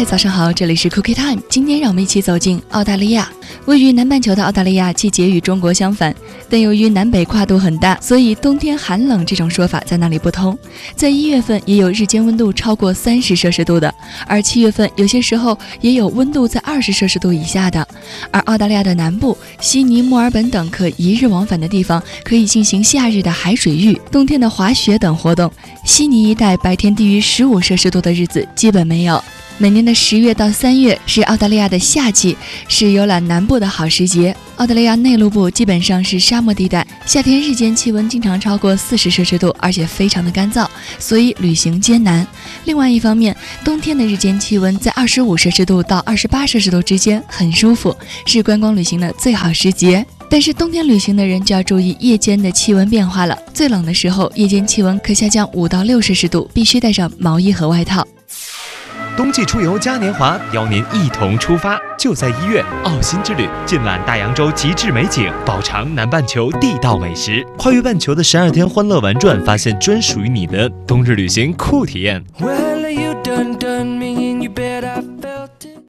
嗨，早上好，这里是 Cookie Time。今天让我们一起走进澳大利亚。位于南半球的澳大利亚季节与中国相反，但由于南北跨度很大，所以冬天寒冷这种说法在那里不通。在一月份也有日间温度超过三十摄氏度的，而七月份有些时候也有温度在二十摄氏度以下的。而澳大利亚的南部，悉尼、墨尔本等可一日往返的地方，可以进行夏日的海水浴、冬天的滑雪等活动。悉尼一带白天低于十五摄氏度的日子基本没有。每年的十月到三月是澳大利亚的夏季，是游览南部的好时节。澳大利亚内陆部基本上是沙漠地带，夏天日间气温经常超过四十摄氏度，而且非常的干燥，所以旅行艰难。另外一方面，冬天的日间气温在二十五摄氏度到二十八摄氏度之间，很舒服，是观光旅行的最好时节。但是冬天旅行的人就要注意夜间的气温变化了，最冷的时候，夜间气温可下降五到六摄氏度，必须带上毛衣和外套。冬季出游嘉年华，邀您一同出发，就在一月，澳新之旅，尽览大洋洲极致美景，饱尝南半球地道美食，跨越半球的十二天欢乐玩转，发现专属于你的冬日旅行酷体验。Well, you done done me bed. I